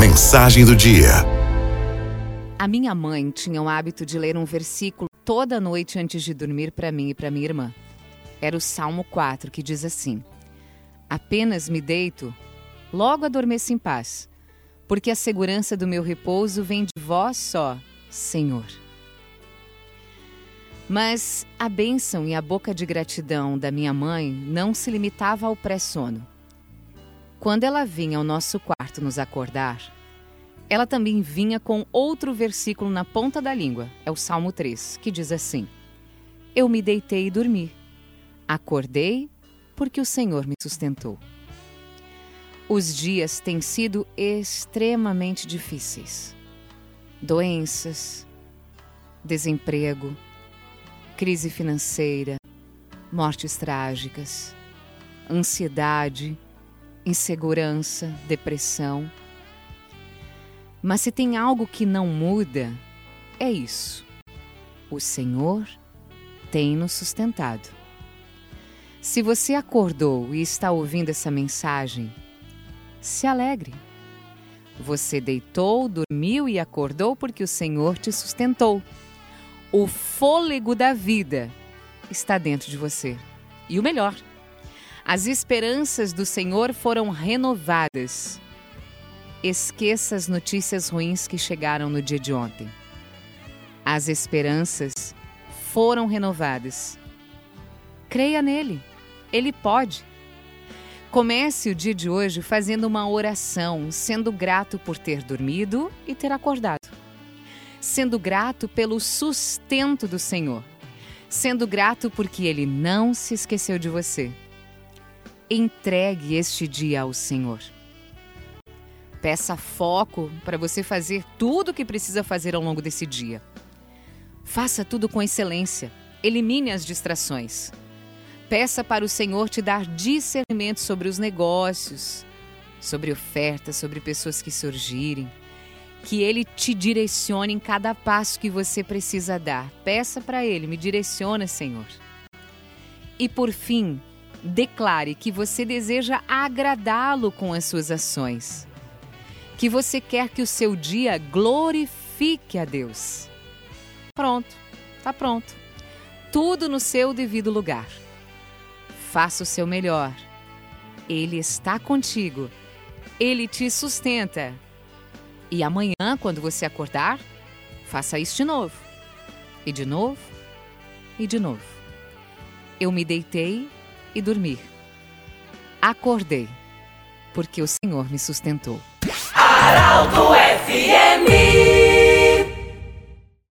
Mensagem do dia. A minha mãe tinha o hábito de ler um versículo toda noite antes de dormir para mim e para minha irmã. Era o Salmo 4, que diz assim: Apenas me deito, logo adormeço em paz, porque a segurança do meu repouso vem de vós só, Senhor. Mas a bênção e a boca de gratidão da minha mãe não se limitava ao pré-sono. Quando ela vinha ao nosso quarto nos acordar, ela também vinha com outro versículo na ponta da língua, é o Salmo 3, que diz assim: Eu me deitei e dormi. Acordei porque o Senhor me sustentou. Os dias têm sido extremamente difíceis. Doenças, desemprego, crise financeira, mortes trágicas, ansiedade, insegurança, depressão. Mas se tem algo que não muda, é isso. O Senhor tem nos sustentado. Se você acordou e está ouvindo essa mensagem, se alegre. Você deitou, dormiu e acordou porque o Senhor te sustentou. O fôlego da vida está dentro de você. E o melhor, as esperanças do Senhor foram renovadas. Esqueça as notícias ruins que chegaram no dia de ontem. As esperanças foram renovadas. Creia nele, ele pode. Comece o dia de hoje fazendo uma oração, sendo grato por ter dormido e ter acordado. Sendo grato pelo sustento do Senhor. Sendo grato porque ele não se esqueceu de você entregue este dia ao Senhor. Peça foco para você fazer tudo o que precisa fazer ao longo desse dia. Faça tudo com excelência. Elimine as distrações. Peça para o Senhor te dar discernimento sobre os negócios, sobre ofertas, sobre pessoas que surgirem. Que Ele te direcione em cada passo que você precisa dar. Peça para Ele, me direciona, Senhor. E por fim, Declare que você deseja agradá-lo com as suas ações. Que você quer que o seu dia glorifique a Deus. Pronto, está pronto. Tudo no seu devido lugar. Faça o seu melhor. Ele está contigo. Ele te sustenta. E amanhã, quando você acordar, faça isso de novo. E de novo. E de novo. Eu me deitei e dormir. Acordei, porque o Senhor me sustentou. Aralto FMI